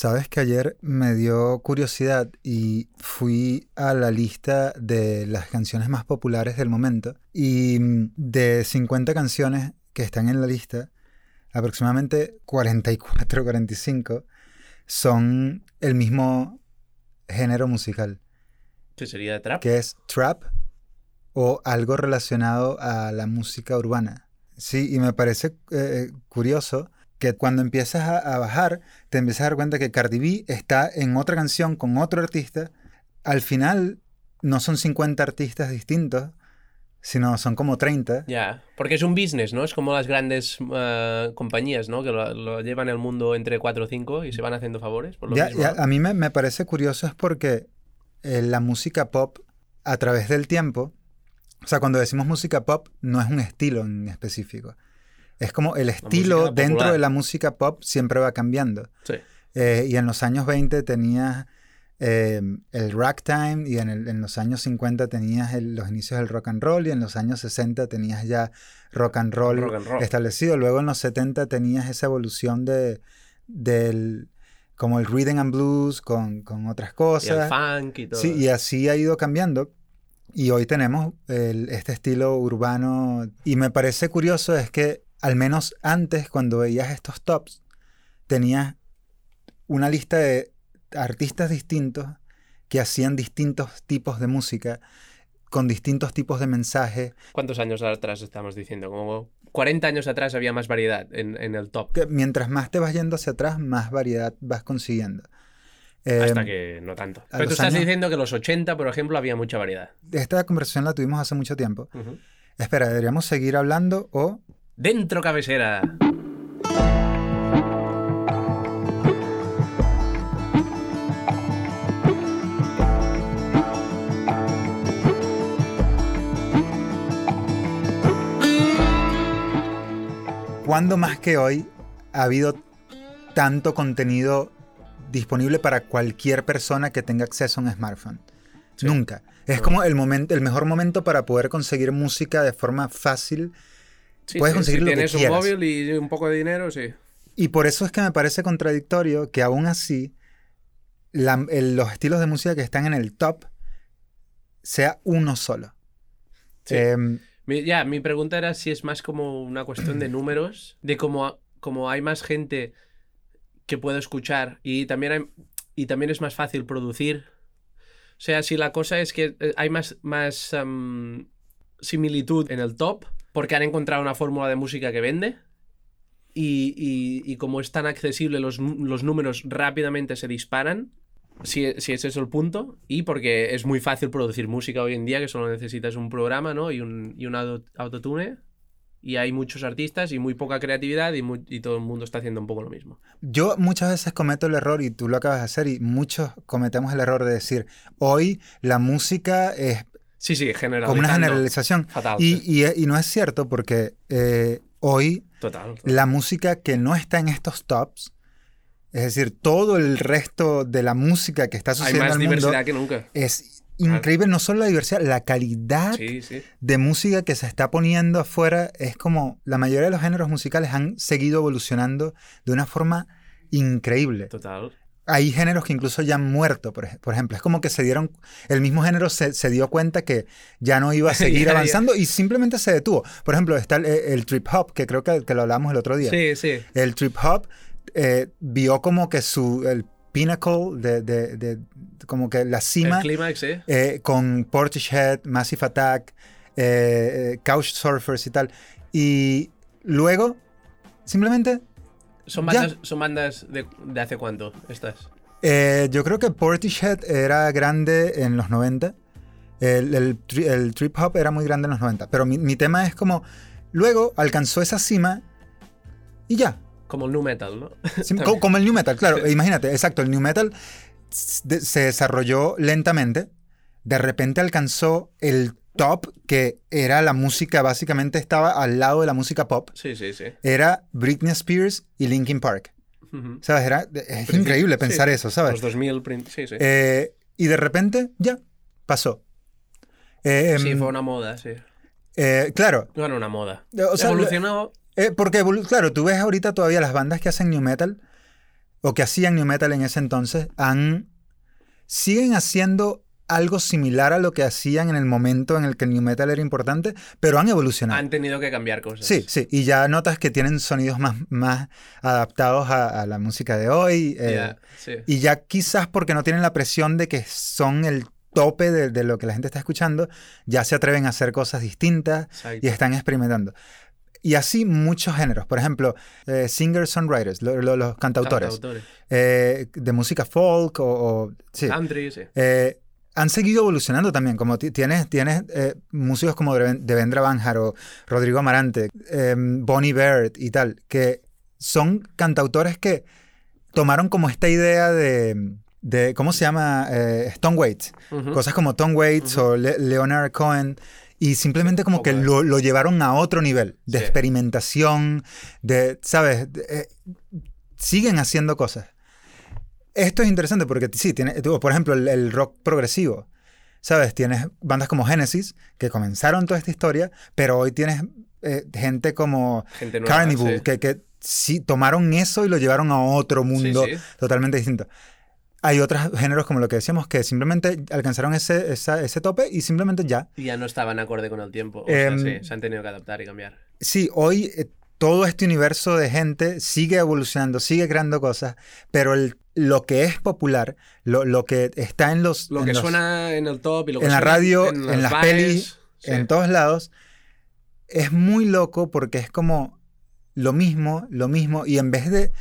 Sabes que ayer me dio curiosidad y fui a la lista de las canciones más populares del momento y mm, de 50 canciones que están en la lista, aproximadamente 44, 45 son el mismo género musical. ¿Qué sería trap? Que es trap o algo relacionado a la música urbana. Sí, y me parece eh, curioso que cuando empiezas a, bajar, te empiezas a dar cuenta que Cardi B está en otra canción con otro artista. Al final, no son 50 artistas distintos, sino son como 30. Ya, porque es un business, ¿no? Es como las grandes eh, compañías, ¿no? Que lo, llevan el mundo entre 4 o 5 y se van haciendo favores. Por lo ya, A mí me, me, parece curioso es porque eh, la música pop, a través del tiempo, o sea, cuando decimos música pop, no es un estilo en específico. Es como el estilo dentro de la música pop siempre va cambiando. Sí. Eh, y en los años 20 tenías eh, el ragtime y en, en, los años 50 tenías los inicios del rock and roll y en los años 60 tenías ya rock and roll, establecido. Luego en los 70 tenías esa evolución de, del como el rhythm and blues con, con otras cosas. Y el funk y todo. Sí, y así ha ido cambiando. Y hoy tenemos este estilo urbano. Y me parece curioso es que al menos antes, cuando veías estos tops, tenías una lista de artistas distintos que hacían distintos tipos de música, con distintos tipos de mensajes. ¿Cuántos años atrás estamos diciendo? Como 40 años atrás había más variedad en, el top. mientras más te vas yendo hacia atrás, más variedad vas consiguiendo. Hasta em, que no tanto. Pero tú estás diciendo que los 80, por ejemplo, había mucha variedad. Esta conversación la tuvimos hace mucho tiempo. Espera, ¿deberíamos seguir hablando o Dentro cabecera. ¿Cuándo más que hoy ha habido tanto contenido disponible para cualquier persona que tenga acceso a un smartphone? Nunca. Es como el, momento, el mejor momento para poder conseguir música de forma fácil Puedes conseguir si tienes un móvil y un poco de dinero, sí. Y por eso es que me parece contradictorio que aún así los estilos de música que están en el top sea uno solo. Em, ya, mi pregunta era si es más como una cuestión de números, de cómo, como hay más gente que puede escuchar y también, y también es más fácil producir. O sea, si la cosa es que eh, hay más, más similitud en el top, porque han encontrado una fórmula de música que vende. Y, como es tan accesible, los, números rápidamente se disparan. Si, si ese es el punto. Y porque es muy fácil producir música hoy en día, que solo necesitas un programa ¿no? y un, y un autotune. Y hay muchos artistas y muy poca creatividad y, y, todo el mundo está haciendo un poco lo mismo. Yo muchas veces cometo el error, y tú lo acabas de hacer, y muchos cometemos el error de decir, hoy la música es Sí, sí, Como una generalización. y, y, no es cierto porque eh, hoy la música que no está en estos tops, es decir, todo el resto de la música que está sucediendo Hay más diversidad que nunca. Es increíble, no solo la diversidad, la calidad de música que se está poniendo afuera es como la mayoría de los géneros musicales han seguido evolucionando de una forma increíble. Total hay géneros que incluso ya han muerto, por, ejemplo. Es como que se dieron, el mismo género se, dio cuenta que ya no iba a seguir avanzando y simplemente se detuvo. Por ejemplo, está el, trip hop, que creo que, lo hablamos el otro día. Sí, sí. El trip hop eh, vio como que su, el pinnacle de, de, como que la cima. El clímax, ¿eh? eh con Portishead, Massive Attack, eh, Couch Surfers y tal. Y luego, simplemente ¿Son bandas, ¿son bandas de, hace cuánto estas? Eh, yo creo que Portishead era grande en los 90. El, trip hop era muy grande en los 90. Pero mi, tema es como. Luego alcanzó esa cima y ya. Como el new metal, ¿no? como, el new metal, claro. Imagínate, exacto. El new metal se desarrolló lentamente. De repente alcanzó el top, que era la música, básicamente estaba al lado de la música pop. Sí, sí, sí. Era Britney Spears y Linkin Park. ¿Sabes? Era, es increíble pensar eso, ¿sabes? Los 2000, sí, sí. Eh, y de repente, ya, pasó. Eh, sí, em, fue una moda, sí. Eh, claro. Bueno, una moda. O sea, Evolucionó. porque, claro, tú ves ahorita todavía las bandas que hacen new metal o que hacían new metal en ese entonces, han siguen haciendo algo similar a lo que hacían en el momento en el que el new metal era importante, pero han evolucionado. Han tenido que cambiar cosas. Sí, sí, y ya notas que tienen sonidos más, más adaptados a, la música de hoy. Eh, y ya quizás porque no tienen la presión de que son el tope de, lo que la gente está escuchando, ya se atreven a hacer cosas distintas y están experimentando. Y así muchos géneros. Por ejemplo, eh, singers-songwriters, los cantautores. Eh, de música folk o... sí. Country, sí han seguido evolucionando también, como tienes, tienes eh, músicos como Devendra Banjar o Rodrigo Amarante, em, Bonnie Bird y tal, que son cantautores que tomaron como esta idea de, de ¿cómo se llama? Eh, Stone Waits, cosas como Tom Waits o Leonard Cohen, y simplemente como que lo, lo, llevaron a otro nivel de experimentación, de, ¿sabes? Eh, siguen haciendo cosas. Esto es interesante porque sí, tiene, por ejemplo, el, rock progresivo. ¿Sabes? Tienes bandas como Genesis, que comenzaron toda esta historia, pero hoy tienes eh, gente como Carnival, que, que sí tomaron eso y lo llevaron a otro mundo totalmente distinto. Hay otros géneros como lo que decíamos que simplemente alcanzaron ese, ese tope y simplemente ya. Y ya no estaban acorde con el tiempo. O sea, em, sí, se han tenido que adaptar y cambiar. Sí, hoy eh, todo este universo de gente sigue evolucionando, sigue creando cosas, pero el lo que es popular, lo, lo que está en los... Lo que suena en el top y lo que En la radio, en, las pelis, en todos lados, es muy loco porque es como lo mismo, lo mismo, y en vez de...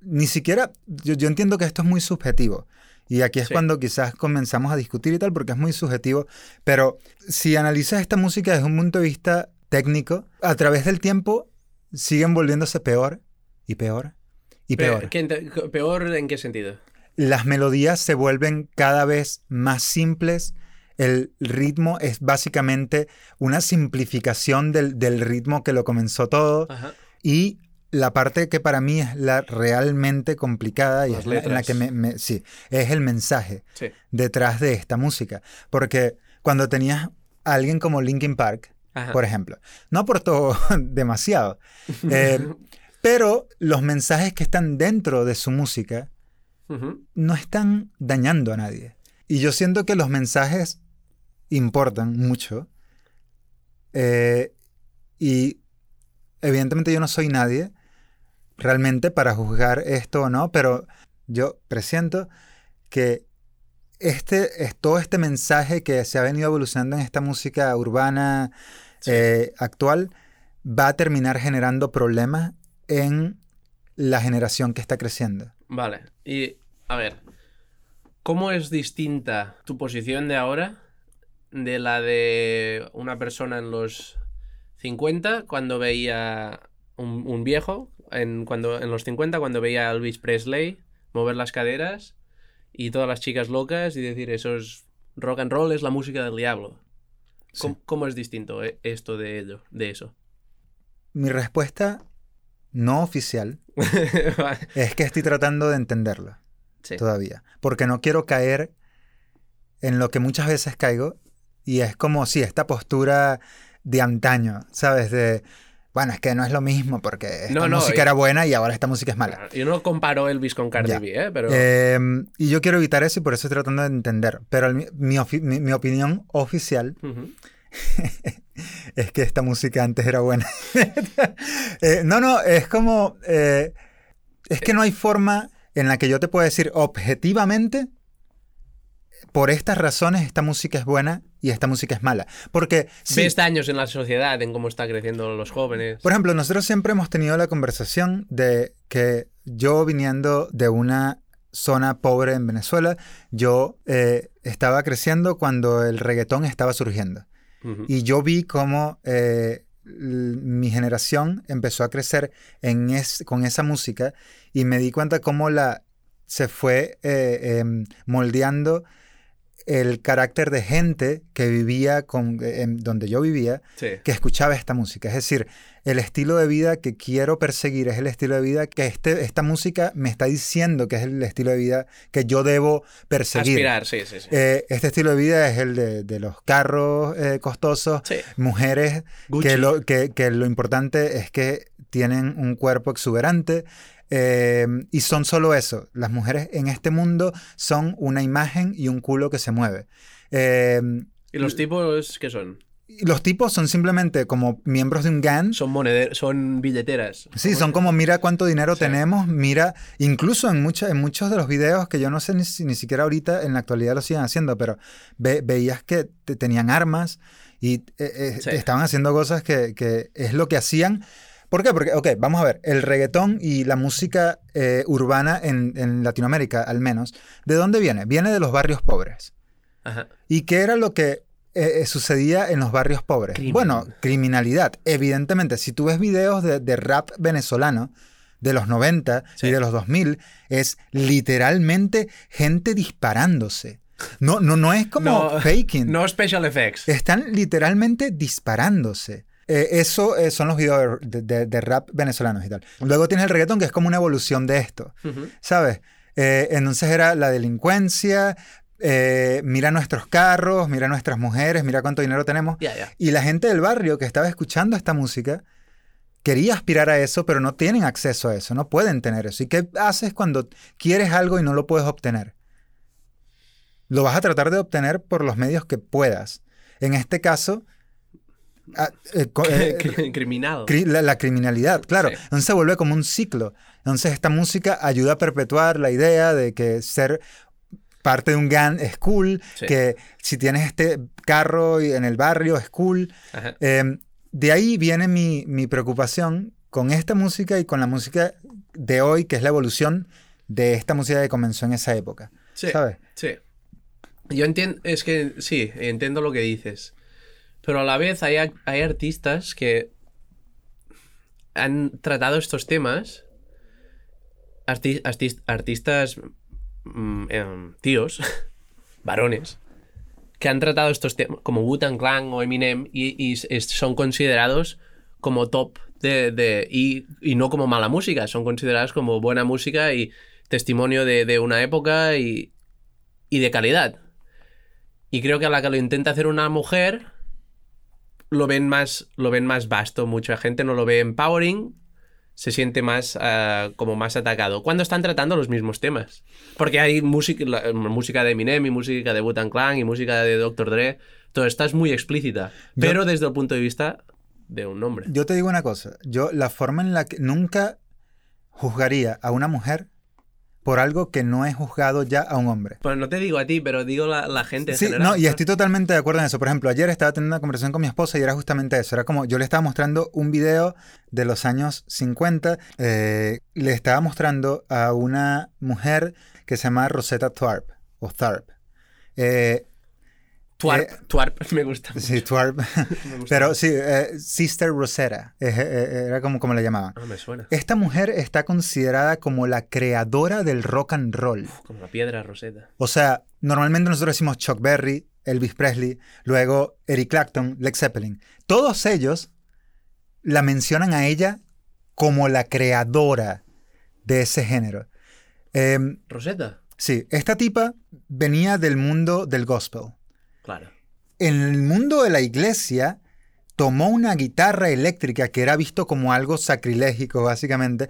Ni siquiera, yo, yo entiendo que esto es muy subjetivo. Y aquí es cuando quizás comenzamos a discutir y tal, porque es muy subjetivo. Pero si analizas esta música desde un punto de vista técnico, a través del tiempo siguen volviéndose peor y peor y peor. ¿Peor en qué sentido? Las melodías se vuelven cada vez más simples. El ritmo es básicamente una simplificación del, ritmo que lo comenzó todo. Y la parte que para mí es la realmente complicada y es la, en la que me, sí, es el mensaje detrás de esta música. Porque cuando tenías a alguien como Linkin Park, por ejemplo, no aportó demasiado. Eh, pero los mensajes que están dentro de su música no están dañando a nadie. Y yo siento que los mensajes importan mucho. Eh, y evidentemente yo no soy nadie realmente para juzgar esto o no, pero yo presiento que este, es todo este mensaje que se ha venido evolucionando en esta música urbana eh, actual va a terminar generando problemas en la generación que está creciendo. Vale, y a ver, ¿cómo es distinta tu posición de ahora de la de una persona en los 50 cuando veía un, viejo, en, cuando, en los 50 cuando veía a Elvis Presley mover las caderas y todas las chicas locas y decir eso es rock and roll, es la música del diablo? ¿Cómo, es distinto eh, esto de ello, de eso? Mi respuesta no oficial es que estoy tratando de entenderlo todavía. Porque no quiero caer en lo que muchas veces caigo y es como si esta postura de antaño, ¿sabes? De, bueno, es que no es lo mismo porque esta música era buena y ahora esta música es mala. Yo no comparo Elvis con Cardi B, ¿eh? Pero... Em, y yo quiero evitar eso y por eso estoy tratando de entender. Pero mi, mi, opinión oficial es que esta música antes era buena. Eh, no, no, es como... Eh, es que no hay forma en la que yo te pueda decir objetivamente, por estas razones esta música es buena y esta música es mala. Porque... Si, Ves daños en la sociedad, en cómo están creciendo los jóvenes. Por ejemplo, nosotros siempre hemos tenido la conversación de que yo viniendo de una zona pobre en Venezuela, yo eh, estaba creciendo cuando el reggaetón estaba surgiendo. Y yo vi cómo eh, mi generación empezó a crecer en con esa música y me di cuenta cómo la, se fue eh, em, moldeando el carácter de gente que vivía con, donde yo vivía, que escuchaba esta música. Es decir, el estilo de vida que quiero perseguir es el estilo de vida que este, esta música me está diciendo que es el estilo de vida que yo debo perseguir. Aspirar, sí, sí, sí. Eh, este estilo de vida es el de, los carros eh, costosos, mujeres, que lo, que, que lo importante es que tienen un cuerpo exuberante, Em, y son solo eso. Las mujeres en este mundo son una imagen y un culo que se mueve. Em, ¿Y los tipos qué son? Los tipos son simplemente como miembros de un gang. Son moneder son billeteras. Sí, son como mira cuánto dinero tenemos, mira, incluso en, en muchos de los videos que yo no sé ni, ni siquiera ahorita en la actualidad lo siguen haciendo, pero veías que tenían armas y eh, eh, estaban haciendo cosas que, que, es lo que hacían. ¿Por qué? Porque, ok, vamos a ver, el reggaetón y la música eh, urbana en, en Latinoamérica, al menos, ¿de dónde viene? Viene de los barrios pobres. Ajá. ¿Y qué era lo que eh, eh, sucedía en los barrios pobres? Bueno, criminalidad. Evidentemente, si tú ves videos de, rap venezolano de los 90 y de los 2000, es literalmente gente disparándose. No, no, no es como faking. No special effects. Están literalmente disparándose. Eh, eso son los videos de, rap venezolanos y tal. Luego tienes el reggaetón, que es como una evolución de esto. ¿Sabes? entonces era la delincuencia, eh, mira nuestros carros, mira nuestras mujeres, mira cuánto dinero tenemos. Y la gente del barrio que estaba escuchando esta música quería aspirar a eso, pero no tienen acceso a eso, no pueden tener eso. ¿Y qué haces cuando quieres algo y no lo puedes obtener? Lo vas a tratar de obtener por los medios que puedas. En este caso, ah, eh, eh. La, criminalidad, claro. Entonces se vuelve como un ciclo. Entonces esta música ayuda a perpetuar la idea de que ser parte de un gang es cool, que si tienes este carro en el barrio es cool. Em, de ahí viene mi, mi, preocupación con esta música y con la música de hoy, que es la evolución de esta música que comenzó en esa época. Sí, ¿Sabes? Sí. Yo entiendo, es que sí, entiendo lo que dices. Pero a la vez hay, hay artistas que han tratado estos temas, artistas Mm, em, tíos, varones, que han tratado estos temas, como Wu-Tang Clan o Eminem, y, son considerados como top de, y, no como mala música, son considerados como buena música y testimonio de, una época y, y, de calidad. Y creo que a la que lo intenta hacer una mujer, lo ven más, lo ven más vasto. Mucha gente no lo ve empowering se siente más ah, como más atacado cuando están tratando los mismos temas. Porque hay música, música de Eminem y música de Wu-Tang Clan y música de Dr. Dre. Todo está es muy explícita, pero desde el punto de vista de un hombre. Yo te digo una cosa, yo la forma en la que nunca juzgaría a una mujer por algo que no es juzgado ya a un hombre. Pues no te digo a ti, pero digo la, la gente en sí, No, y estoy totalmente de acuerdo en eso. Por ejemplo, ayer estaba teniendo una conversación con mi esposa y era justamente eso. Era como, yo le estaba mostrando un video de los años 50. Eh, le estaba mostrando a una mujer que se llama Rosetta Tharp, o Tharp. Eh, Twarp, eh, Twarp, me gusta. Sí, Twarp. Pero sí, eh, Sister Rosetta, eh, era como, como la llamaban. Ah, me suena. Esta mujer está considerada como la creadora del rock and roll. como la piedra Rosetta. O sea, normalmente nosotros decimos Chuck Berry, Elvis Presley, luego Eric Clapton, Led Zeppelin. Todos ellos la mencionan a ella como la creadora de ese género. Em, ¿Rosetta? Sí, esta tipa venía del mundo del gospel. En el mundo de la iglesia, tomó una guitarra eléctrica que era visto como algo sacrilégico, básicamente,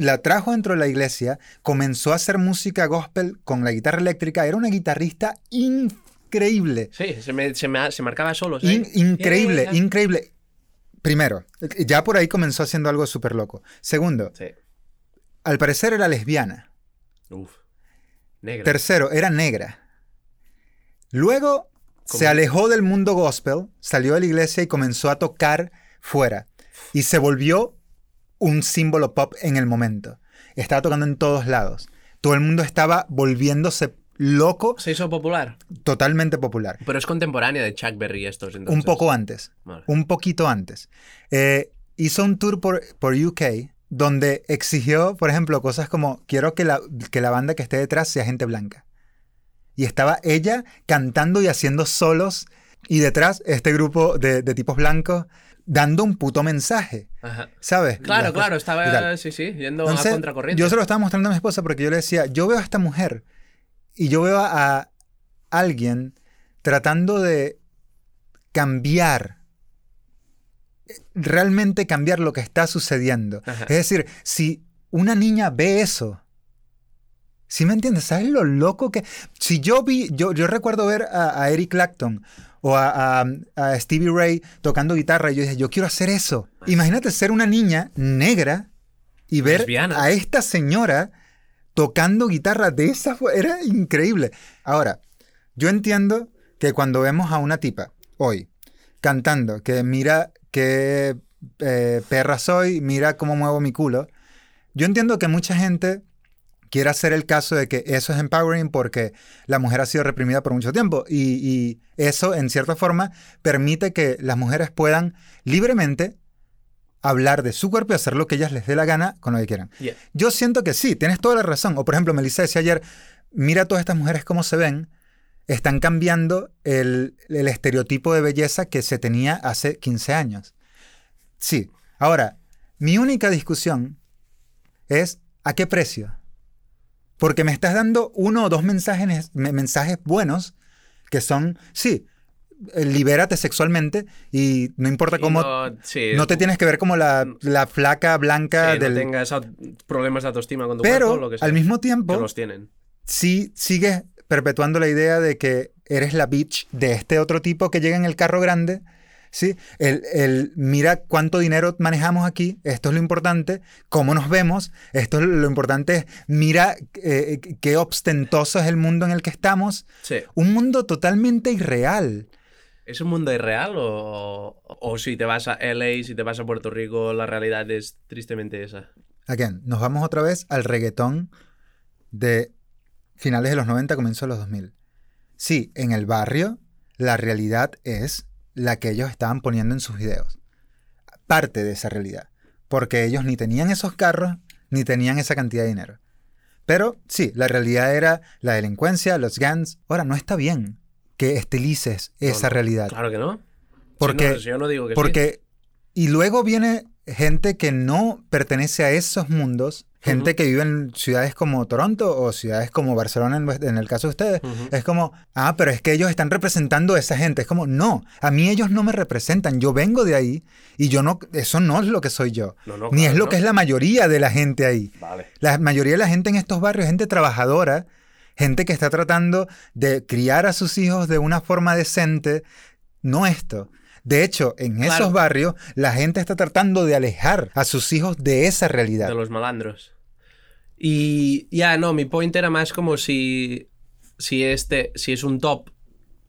la trajo dentro de la iglesia, comenzó a hacer música gospel con la guitarra eléctrica, era una guitarrista increíble. Sí, se, marcaba solo. increíble, increíble. Primero, ya por ahí comenzó haciendo algo súper loco. Segundo, al parecer era lesbiana. Uf, negra. Tercero, era negra. Luego se alejó del mundo gospel, salió de la iglesia y comenzó a tocar fuera. Y se volvió un símbolo pop en el momento. Estaba tocando en todos lados. Todo el mundo estaba volviéndose loco. Se hizo popular. Totalmente popular. Pero es contemporánea de Chuck Berry estos. Un poco antes. Un poquito antes. Eh, hizo un tour por, por UK donde exigió, por ejemplo, cosas como quiero que la, que la banda que esté detrás sea gente blanca. Y estaba ella cantando y haciendo solos y detrás este grupo de, tipos blancos dando un puto mensaje. ¿Sabes? Claro, claro, estaba, sí, sí, yendo a contracorriente. Yo se lo estaba mostrando a mi esposa porque yo le decía, yo veo a esta mujer y yo veo a alguien tratando de cambiar, realmente cambiar lo que está sucediendo. Es decir, si una niña ve eso. ¿Sí me entiendes? ¿Sabes lo loco que... Si yo vi, yo, yo recuerdo ver a, Eric Clapton o a, Stevie Ray tocando guitarra y yo dije, yo quiero hacer eso. Imagínate ser una niña negra y ver a esta señora tocando guitarra de esa forma. Era increíble. Ahora, yo entiendo que cuando vemos a una tipa hoy cantando, que mira qué eh, perra soy, mira cómo muevo mi culo, yo entiendo que mucha gente quiere hacer el caso de que eso es empowering porque la mujer ha sido reprimida por mucho tiempo y, eso en cierta forma permite que las mujeres puedan libremente hablar de su cuerpo y hacer lo que ellas les dé la gana con lo que quieran. Yo siento que sí, tienes toda la razón. O por ejemplo, Melissa decía ayer, mira todas estas mujeres cómo se ven, están cambiando el, el estereotipo de belleza que se tenía hace 15 años. Sí. Ahora, mi única discusión es ¿a qué precio? Porque me estás dando uno o dos mensajes, mensajes buenos que son, sí, eh, libérate sexualmente y no importa cómo. No, te tienes que ver como la, la flaca blanca sí, del. No tengas problemas de autoestima con tu Pero, cuerpo, lo que al mismo tiempo. los tienen. Sí, sigues perpetuando la idea de que eres la bitch de este otro tipo que llega en el carro grande ¿sí? El, mira cuánto dinero manejamos aquí, esto es lo importante, cómo nos vemos, esto es lo importante, es mira eh, qué ostentoso es el mundo en el que estamos. Un mundo totalmente irreal. ¿Es un mundo irreal o, o, si te vas a LA, si te vas a Puerto Rico, la realidad es tristemente esa? Again, nos vamos otra vez al reggaetón de finales de los 90, comienzo de los 2000. Sí, en el barrio la realidad es la que ellos estaban poniendo en sus videos. Parte de esa realidad. Porque ellos ni tenían esos carros, ni tenían esa cantidad de dinero. Pero sí, la realidad era la delincuencia, los gangs. Ahora, no está bien que estilices esa realidad. Claro que no. Porque, yo no digo que porque, Y luego viene gente que no pertenece a esos mundos Gente que vive en ciudades como Toronto o ciudades como Barcelona, en, el caso de ustedes, es como, ah, pero es que ellos están representando a esa gente. Es como, no, a mí ellos no me representan. Yo vengo de ahí y yo no, eso no es lo que soy yo. Ni es lo que es la mayoría de la gente ahí. La mayoría de la gente en estos barrios, gente trabajadora, gente que está tratando de criar a sus hijos de una forma decente, no esto. De hecho, en esos barrios, la gente está tratando de alejar a sus hijos de esa realidad. De los malandros. Y ya, no, mi point era más como si, si, este, si es un top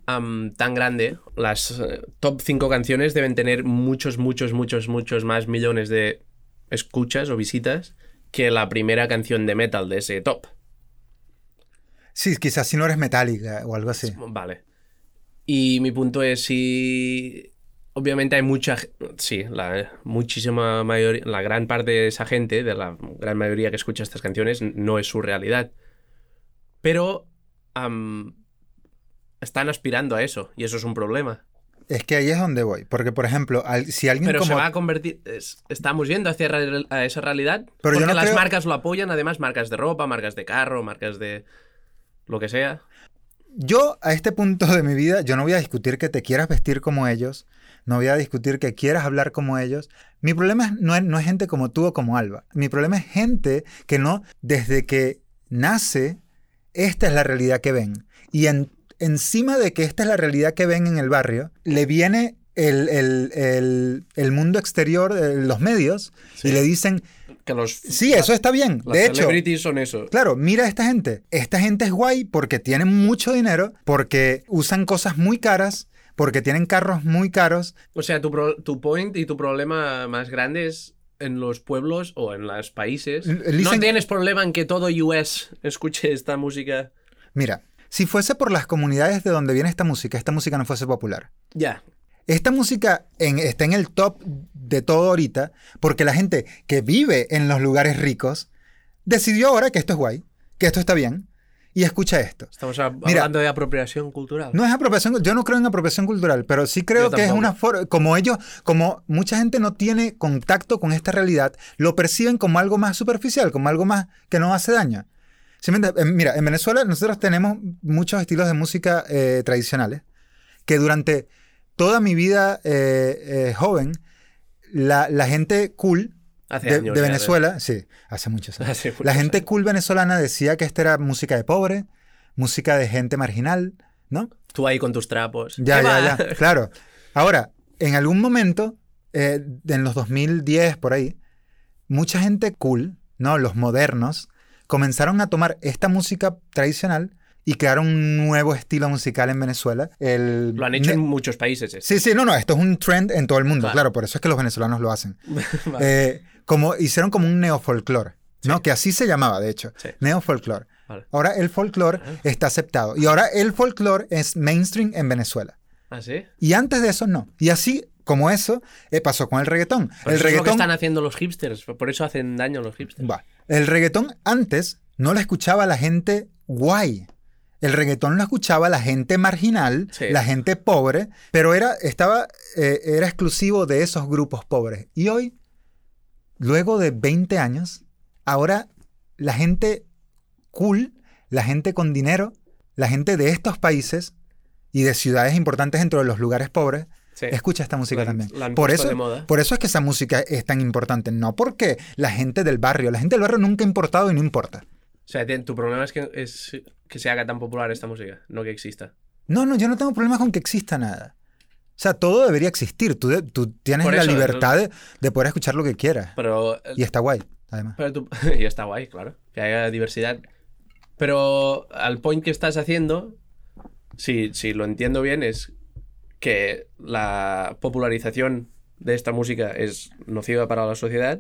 tan grande, las eh, top 5 canciones deben tener muchos, muchos, muchos, muchos más millones de escuchas o visitas que la primera canción de metal de ese top. Sí, quizás si no eres metálica o algo así. Vale. Y mi punto es si obviamente hay mucha, sí, la muchísima mayoría, la gran parte de esa gente, de la gran mayoría que escucha estas canciones, no es su realidad. Pero están aspirando a eso y eso es un problema. Es que ahí es donde voy, porque por ejemplo, si alguien Pero se va a convertir, estamos yendo hacia esa realidad, Pero porque las marcas lo apoyan, además marcas de ropa, marcas de carro, marcas de lo que sea. Yo a este punto de mi vida, yo no voy a discutir que te quieras vestir como ellos, no voy a discutir que quieras hablar como ellos. Mi problema no es, no es gente como tú o como Alba. Mi problema es gente que no, desde que nace, esta es la realidad que ven. Y encima de que esta es la realidad que ven en el barrio, le viene el, mundo exterior, los medios, y le dicen... Que los, sí, eso está bien. de hecho, son eso. Claro, mira a esta gente. Esta gente es guay porque tienen mucho dinero, porque usan cosas muy caras, porque tienen carros muy caros. O sea, tu, tu point y tu problema más grande es en los pueblos o en los países. no tienes problema en que todo US escuche esta música. Mira, si fuese por las comunidades de donde viene esta música, esta música no fuese popular. Ya. Esta música está en el top de todo ahorita porque la gente que vive en los lugares ricos decidió ahora que esto es guay, que esto está bien y escucha esto. Estamos hablando de apropiación cultural. No es apropiación, yo no creo en apropiación cultural, pero sí creo que es una forma, como ellos, como mucha gente no tiene contacto con esta realidad, lo perciben como algo más superficial, como algo más que no hace daño. Mira, en Venezuela nosotros tenemos muchos estilos de música eh, tradicionales que durante toda mi vida eh, eh, joven, la, la gente cool Hace de, años de ya, Venezuela, sí, hace muchos años. Hace muchos La gente años. cool venezolana decía que esta era música de pobre, música de gente marginal, ¿no? Tú ahí con tus trapos. Ya, ¿Qué ya, va? ya. Claro. Ahora, en algún momento, eh, en los 2010, por ahí, mucha gente cool, ¿no? Los modernos, comenzaron a tomar esta música tradicional y crearon un nuevo estilo musical en Venezuela. El Lo han hecho en muchos países. esto. Sí, sí, no, no, esto es un trend en todo el mundo, Claro. claro, por eso es que los venezolanos lo hacen. Vale. Eh, como hicieron como un neofolclore, ¿no? Sí. Que así se llamaba, de hecho. Sí. Neofolclore. Vale. Ahora el folclore Ah. está aceptado. Y ahora el folclore es mainstream en Venezuela. ¿Ah, sí? Y antes de eso no. Y así como eso eh, pasó con el reggaetón. Pues el eso es lo que reggaetón, están haciendo los hipsters. Por eso hacen daño los hipsters. Va. el reggaetón antes no lo escuchaba la gente guay. El reggaetón lo escuchaba la gente marginal, Sí. la gente pobre, pero era, estaba, eh, era exclusivo de esos grupos pobres. Y hoy, luego de 20 años, ahora la gente cool, la gente con dinero, la gente de estos países y de ciudades importantes dentro de los lugares pobres, Sí. escucha esta música La también. la por, eso, de moda. por eso es que esa música es tan importante. No porque la gente del barrio, la gente del barrio nunca ha importado y no importa. O sea, tu problema es que, es que se haga tan popular esta música, no que exista. No, no, yo no tengo problemas con que exista nada. O sea, todo debería existir. Tú, de- tú tienes Por la eso, libertad de, de poder escuchar lo que quieras. Pero, Y está guay, además. pero tú- y está guay, claro, que haya diversidad. Pero al point que estás haciendo, si, si lo entiendo bien, es que la popularización de esta música es nociva para la sociedad,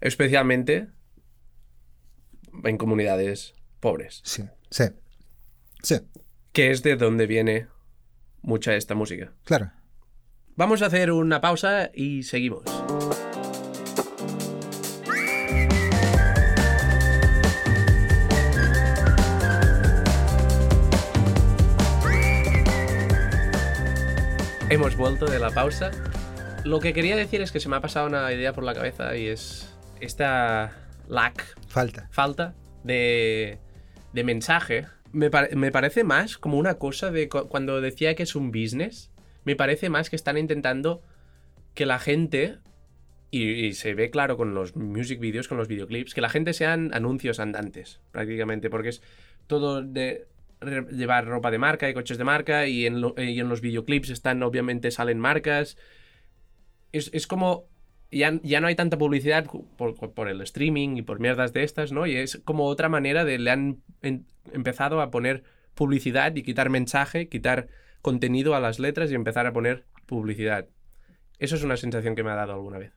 especialmente en comunidades pobres, Sí, sí. Sí, que es de donde viene mucha esta música. claro. Vamos a hacer una pausa y seguimos. Hemos vuelto de la pausa. Lo que quería decir es que se me ha pasado una idea por la cabeza y es esta lack Falta. falta de, de mensaje. Me, me parece más como una cosa de cu- cuando decía que es un business, me parece más que están intentando que la gente, y, se ve claro con los music videos, con los videoclips, que la gente sean anuncios andantes, prácticamente, porque es todo de llevar ropa de marca y coches de marca, y en, los videoclips están, obviamente, salen marcas. Es, es como ya, ya no hay tanta publicidad por, por el streaming y por mierdas de estas, ¿no? Y es como otra manera de le han empezado a poner publicidad y quitar mensaje, quitar contenido a las letras y empezar a poner publicidad. Eso es una sensación que me ha dado alguna vez.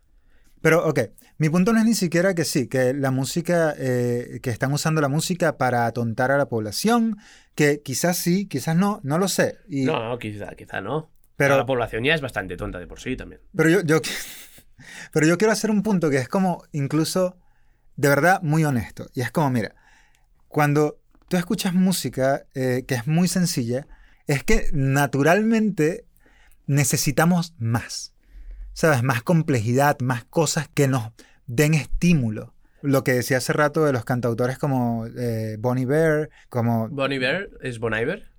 Pero, ok, mi punto no es ni siquiera que sí, que la música, eh, que están usando la música para atontar a la población, que quizás sí, quizás no, no lo sé. Y, No, no, quizá, quizá no. pero, Pero la población ya es bastante tonta de por sí también. pero, yo, yo, pero yo quiero hacer un punto que es como incluso de verdad muy honesto. Y es como, mira, cuando tú escuchas música eh, que es muy sencilla, es que naturalmente necesitamos más. ¿Sabes? Más complejidad, más cosas que nos den estímulo. Lo que decía hace rato de los cantautores como eh, Bonnie Bear, como... ¿Bon Iver? ¿Es Bon Iver?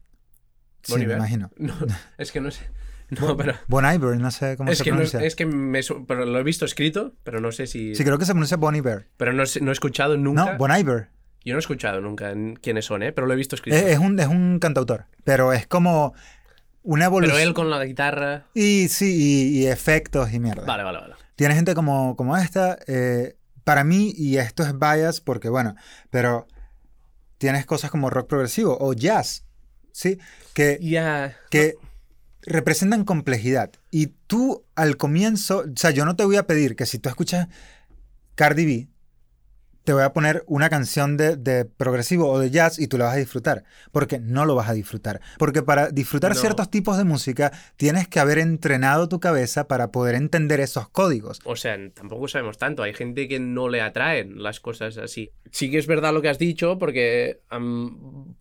Sí, Bon me Iver. imagino. No, es que no sé. No, pero... Bon Iver, no sé cómo Es se que, no, pronuncia. es que me pero lo he visto escrito, pero no sé si... Sí, creo que se pronuncia Bonnie Bear. Pero no, no he escuchado nunca... No, Bon Iver. Yo no he escuchado nunca quiénes son, ¿eh? Pero lo he visto escrito. Es, es un, es un cantautor, pero es como una evolución. Pero él con la guitarra... Y sí, y, y efectos y mierda. Vale, vale, vale. Tiene gente como, como esta. eh, para mí, y esto es bias porque, bueno, pero tienes cosas como rock progresivo o jazz, ¿sí? Que, Ya... que representan complejidad. Y tú al comienzo, o sea, yo no te voy a pedir que si tú escuchas Cardi B, te voy a poner una canción de, de progresivo o de jazz y tú la vas a disfrutar. Porque no lo vas a disfrutar. Porque para disfrutar No. ciertos tipos de música tienes que haber entrenado tu cabeza para poder entender esos códigos. O sea, tampoco sabemos tanto. Hay gente que no le atraen las cosas así. Sí que es verdad lo que has dicho, porque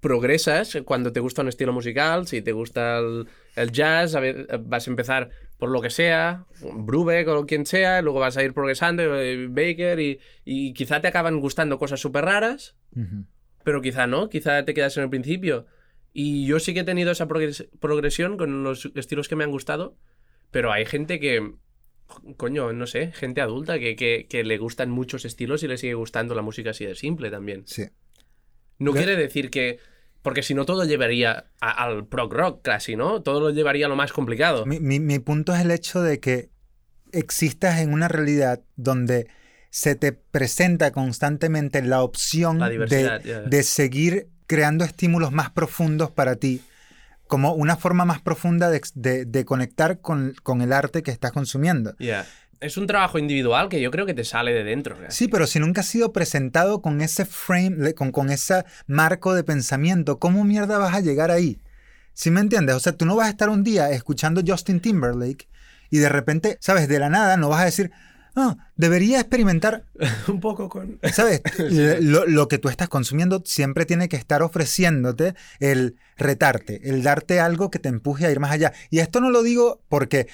progresas cuando te gusta un estilo musical. Si te gusta el, el jazz, a ver, vas a empezar por lo que sea, Brubeck o quien sea, luego vas a ir progresando, eh, Baker, y, y quizá te acaban gustando cosas súper raras, pero quizá no, quizá te quedas en el principio. Y yo sí que he tenido esa progres- progresión con los estilos que me han gustado, pero hay gente que coño, no sé, gente adulta que, que, le gustan muchos estilos y le sigue gustando la música así de simple también. Sí. No quiere decir que... Porque si no, todo llevaría al prog rock casi, ¿no? Todo lo llevaría a lo más complicado. Mi, mi, punto es el hecho de que existas en una realidad donde se te presenta constantemente la opción de, de, seguir creando estímulos más profundos para ti como una forma más profunda de, conectar con, el arte que estás consumiendo. Es un trabajo individual que yo creo que te sale de dentro. Sí, pero si nunca has sido presentado con ese frame, con, con ese marco de pensamiento, ¿cómo mierda vas a llegar ahí? ¿Sí me entiendes? O sea, tú no vas a estar un día escuchando Justin Timberlake y de repente, ¿sabes? De la nada no vas a decir, Ah, debería experimentar un poco con... ¿Sabes? lo, que tú estás consumiendo siempre tiene que estar ofreciéndote el retarte, el darte algo que te empuje a ir más allá. Y esto no lo digo porque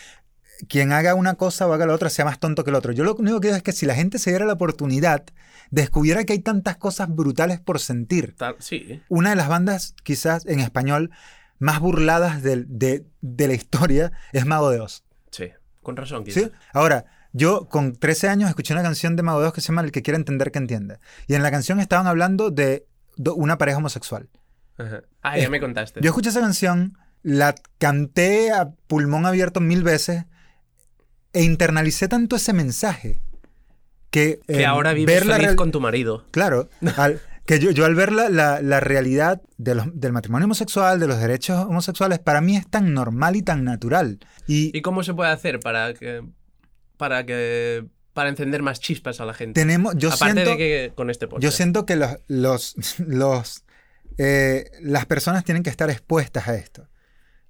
quien haga una cosa o haga la otra sea más tonto que el otro. Yo lo único que digo es que si la gente se diera la oportunidad, descubriera que hay tantas cosas brutales por sentir. sí. Una de las bandas, quizás en español, más burladas de, de, la historia es Mago de Oz. Sí, con razón. ¿Sí? Ahora, yo con 13 años escuché una canción de Mago de Oz que se llama El que quiere entender que entiende. Y en la canción estaban hablando de una pareja homosexual. Ah, ya me contaste. Yo escuché esa canción, la canté a pulmón abierto mil veces e internalicé tanto ese mensaje que... Que ahora vives feliz con tu marido. Claro. que yo, yo, al ver la, la, realidad del matrimonio homosexual, de los derechos homosexuales, para mí es tan normal y tan natural. ¿Y, ¿Y cómo se puede hacer para que para que para encender más chispas a la gente. Tenemos, yo Aparte siento, de que con este podcast. Yo siento que los, los, los eh, las personas tienen que estar expuestas a esto.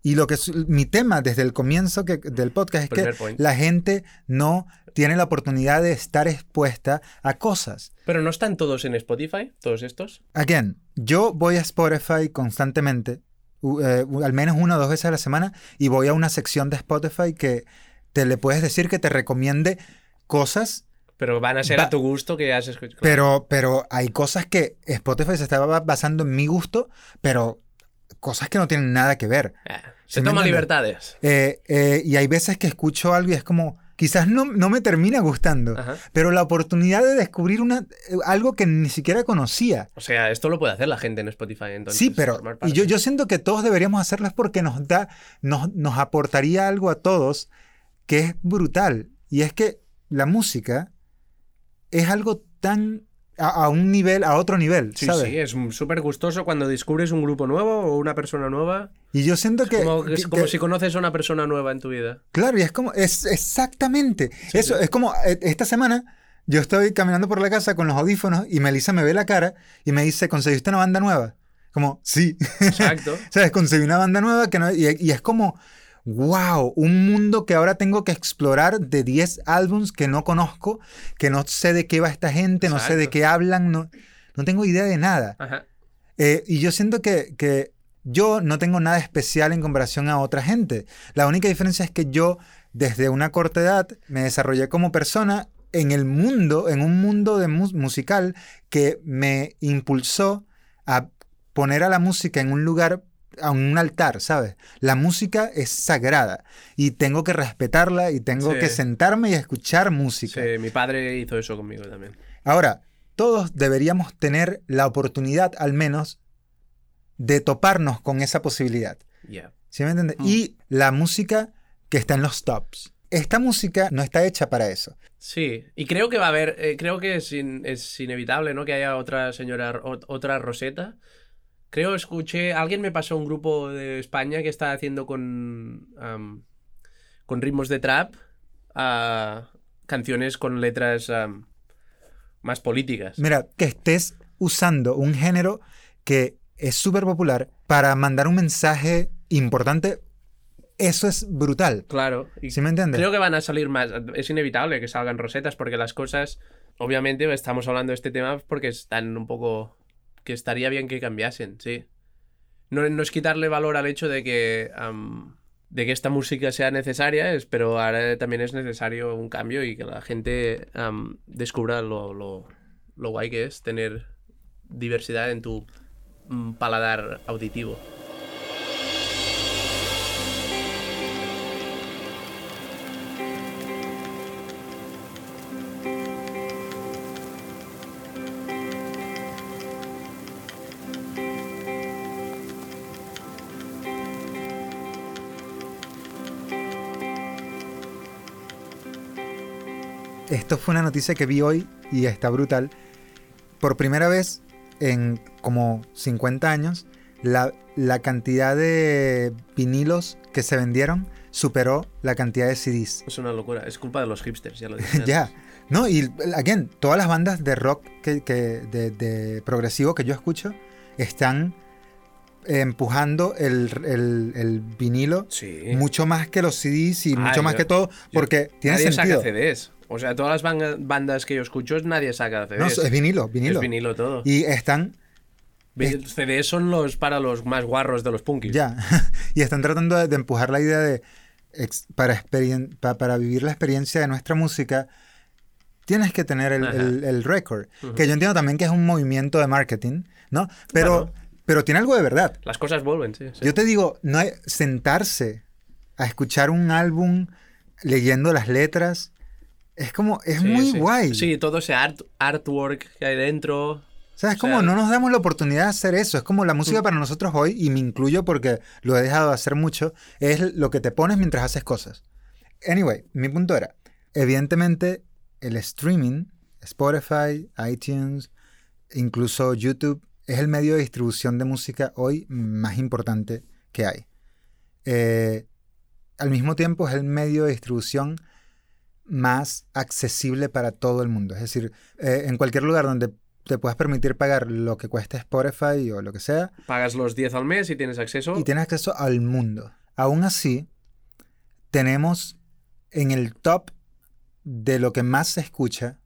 Y lo que mi tema desde el comienzo que, del podcast es que la gente no tiene la oportunidad de estar expuesta a cosas. Pero no están todos en Spotify, todos estos. Again, yo voy a Spotify constantemente, eh, al menos una o dos veces a la semana, y voy a una sección de Spotify que te le puedes decir que te recomiende cosas. Pero van a ser a tu gusto que has escuchado. Pero, pero hay cosas que Spotify se estaba basando en mi gusto, pero cosas que no tienen nada que ver. Ah, se toma libertades. Eh, eh, y hay veces que escucho algo y es como, quizás no, no me termina gustando, pero la oportunidad de descubrir una, algo que ni siquiera conocía. O sea, esto lo puede hacer la gente en Spotify entonces. Sí, pero y yo, yo siento que todos deberíamos hacerlo porque nos da, nos, nos aportaría algo a todos que es brutal. Y es que la música es algo tan a, un nivel, a otro nivel. Sí, sí, es súper gustoso cuando descubres un grupo nuevo o una persona nueva. Y yo siento que. Como, es como si conoces a una persona nueva en tu vida. Claro, y es como. Es exactamente. Eso, es como. Eh, esta semana. Yo estoy caminando por la casa con los audífonos y Melissa me ve la cara y me dice, ¿conseguiste una banda nueva? Como, sí. Exacto. ¿Sabes? Conseguí una banda nueva que no, y, y es como, wow, un mundo que ahora tengo que explorar de 10 álbums que no conozco, que no sé de qué va esta gente, no sé de qué hablan, no, no tengo idea de nada. Eh, y yo siento que, que yo no tengo nada especial en comparación a otra gente. La única diferencia es que yo, desde una corta edad, me desarrollé como persona en el mundo, en un mundo de musical que me impulsó a poner a la música en un lugar a un altar, ¿sabes? La música es sagrada y tengo que respetarla y tengo que sentarme y escuchar música. Sí, mi padre hizo eso conmigo también. Ahora, todos deberíamos tener la oportunidad, al menos, de toparnos con esa posibilidad. ¿Sí me entiendes? Mm. Y la música que está en los tops. Esta música no está hecha para eso. Sí, y creo que va a haber, eh, creo que es, es, inevitable, ¿no? Que haya otra señora, otra Rosetta Creo, escuché, alguien me pasó un grupo de España que está haciendo con, con ritmos de trap a canciones con letras más políticas. Mira, que estés usando un género que es súper popular para mandar un mensaje importante, eso es brutal. Claro. ¿Sí me entiendes? Creo que van a salir más. Es inevitable que salgan rosetas porque las cosas, obviamente, estamos hablando de este tema porque están un poco que estaría bien que cambiasen, sí. No, es quitarle valor al hecho de que, de que esta música sea necesaria, es, pero ahora también es necesario un cambio y que la gente descubra lo, lo, lo guay que es tener diversidad en tu mm, paladar auditivo. Esto fue una noticia que vi hoy y está brutal. Por primera vez en como 50 años, la, la cantidad de vinilos que se vendieron superó la cantidad de CDs. Es una locura, es culpa de los hipsters, ya lo dije. ya. No, y again, todas las bandas de rock que, de, progresivo que yo escucho están empujando el, vinilo mucho más que los CDs y ah, mucho más que todo, porque tiene nadie sentido. Saca CDs. O sea, todas las bandas que yo escucho, nadie saca CDs. No, es vinilo, vinilo. Es vinilo todo. Y están... CDs son los para los más guarros de los punkis. Ya, y están tratando de, empujar la idea de, para, para vivir la experiencia de nuestra música, tienes que tener el, el, record. Que yo entiendo también que es un movimiento de marketing, ¿no? Pero, pero tiene algo de verdad. Las cosas vuelven, sí, Yo te digo, no hay, sentarse a escuchar un álbum leyendo las letras. Es como, es muy guay. Sí, todo ese art, artwork que hay dentro. O sea, es como no nos damos la oportunidad de hacer eso. Es como la música mm. para nosotros hoy, y me incluyo porque lo he dejado de hacer mucho, es lo que te pones mientras haces cosas. Anyway, mi punto era, evidentemente el streaming, Spotify, iTunes, incluso YouTube, es el medio de distribución de música hoy más importante que hay. Eh, al mismo tiempo es el medio de distribución más accesible para todo el mundo. Es decir, eh, en cualquier lugar donde te puedas permitir pagar lo que cueste Spotify o lo que sea. Pagas los 10 al mes y tienes acceso. Y tienes acceso al mundo. Aún así, tenemos en el top de lo que más se escucha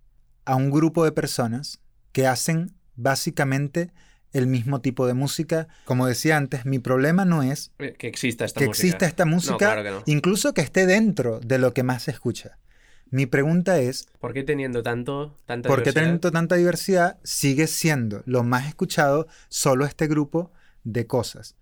a un grupo de personas que hacen básicamente el mismo tipo de música. Como decía antes, mi problema no es eh, que exista esta que música, exista esta música incluso que esté dentro de lo que más se escucha. Mi pregunta es... ¿Por qué teniendo tanto, tanta ¿Por qué teniendo tanta diversidad sigue siendo lo más escuchado solo este grupo de cosas?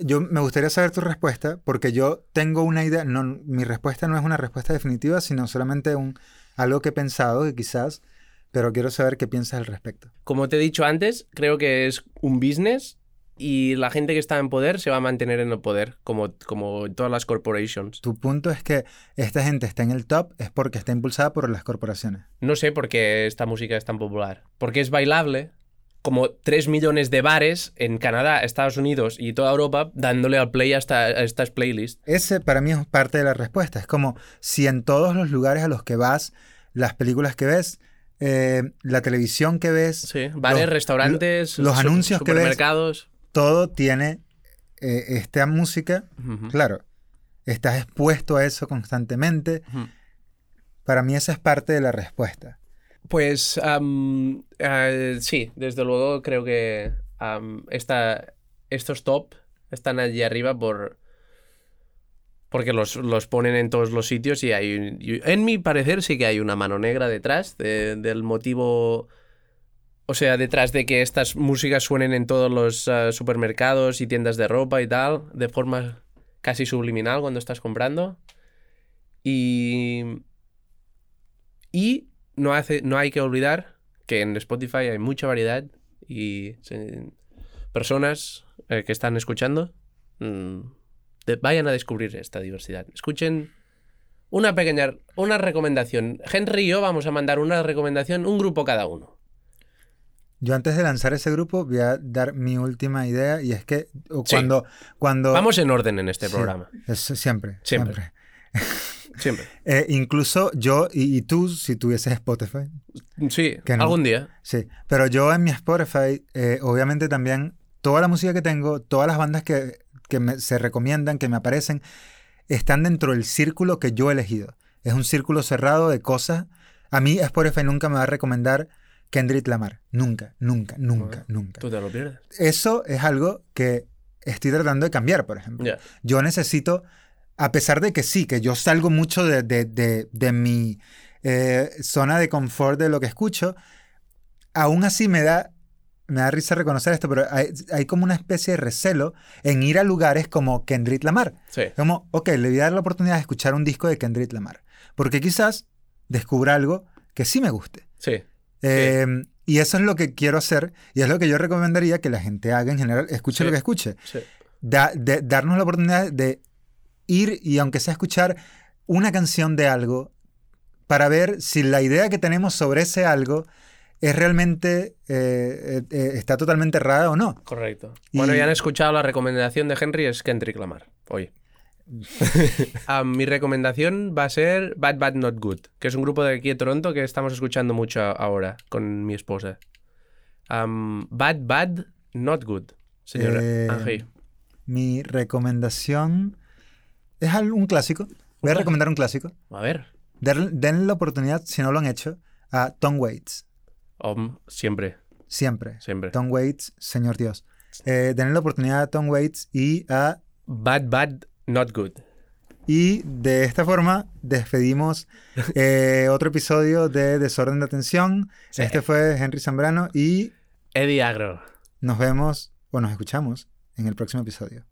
yo me gustaría saber tu respuesta, porque yo tengo una idea, no, mi respuesta no es una respuesta definitiva, sino solamente un, algo que he pensado, que quizás, pero quiero saber qué piensas al respecto. Como te he dicho antes, creo que es un business y la gente que está en poder se va a mantener en el poder, como, como todas las corporations. Tu punto es que esta gente está en el top es porque está impulsada por las corporaciones. No sé por qué esta música es tan popular. Porque es bailable, como 3 millones de bares en Canadá, Estados Unidos y toda Europa dándole al play a, estas playlists. Ese para mí es parte de la respuesta. Es como si en todos los lugares a los que vas, las películas que ves, eh, la televisión que ves, sí, bares, restaurantes, los anuncios que ves, supermercados, todo tiene eh, esta música. Claro, estás expuesto a eso constantemente. Para mí esa es parte de la respuesta. Pues eh, sí, desde luego creo que estos top están allí arriba por porque los, ponen en todos los sitios y hay en mi parecer sí que hay una mano negra detrás del motivo o sea detrás de que estas músicas suenen en todos los eh, supermercados y tiendas de ropa y tal de forma casi subliminal cuando estás comprando y y no, hace, no hay que olvidar que en Spotify hay mucha variedad y personas eh, que están escuchando mm, vayan a descubrir esta diversidad. Escuchen una pequeña una recomendación. Henry y yo vamos a mandar una recomendación, un grupo cada uno. Yo antes de lanzar ese grupo voy a dar mi última idea y es que cuando, cuando... Vamos en orden en este programa. siempre, siempre. Siempre. Eh, incluso yo y, tú, si tuvieses Spotify. Sí, algún día. Sí, pero yo en mi Spotify, eh, obviamente también, toda la música que tengo, todas las bandas que, se recomiendan, que me aparecen, están dentro del círculo que yo he elegido. Es un círculo cerrado de cosas. A mí Spotify nunca me va a recomendar Kendrick Lamar. Nunca, nunca, nunca, nunca. Tú te lo pierdes. Eso es algo que estoy tratando de cambiar, por ejemplo. Yo necesito a pesar de que sí, que yo salgo mucho de, mi eh, zona de confort de lo que escucho, aún así me da, me da risa reconocer esto, pero hay, como una especie de recelo en ir a lugares como Kendrick Lamar. Como, ok, le voy a dar la oportunidad de escuchar un disco de Kendrick Lamar, porque quizás descubra algo que sí me guste. Sí. Em, y eso es lo que quiero hacer y es lo que yo recomendaría que la gente haga en general, escuche lo que escuche. darnos la oportunidad de ir y aunque sea escuchar una canción de algo, para ver si la idea que tenemos sobre ese algo es realmente, eh, eh, está totalmente errada o no. Correcto. Bueno, ya han escuchado la recomendación de Henry, es Kendrick Lamar, hoy. Ah, mi recomendación va a ser Bad Bad Not Good, que es un grupo de aquí de Toronto que estamos escuchando mucho ahora con mi esposa. bad Bad Not Good, señor eh, Mi recomendación es un clásico. Voy a recomendar un clásico. A ver. Den, la oportunidad, si no lo han hecho, a Tom Waits. siempre. Siempre. Siempre. Tom Waits, señor Dios. Eh, denle la oportunidad a Tom Waits y a... Bad Bad Not Good. Y de esta forma despedimos eh, otro episodio de Desorden de Atención. Este fue Henry Zambrano y... Eddie Agro. Nos vemos o nos escuchamos en el próximo episodio.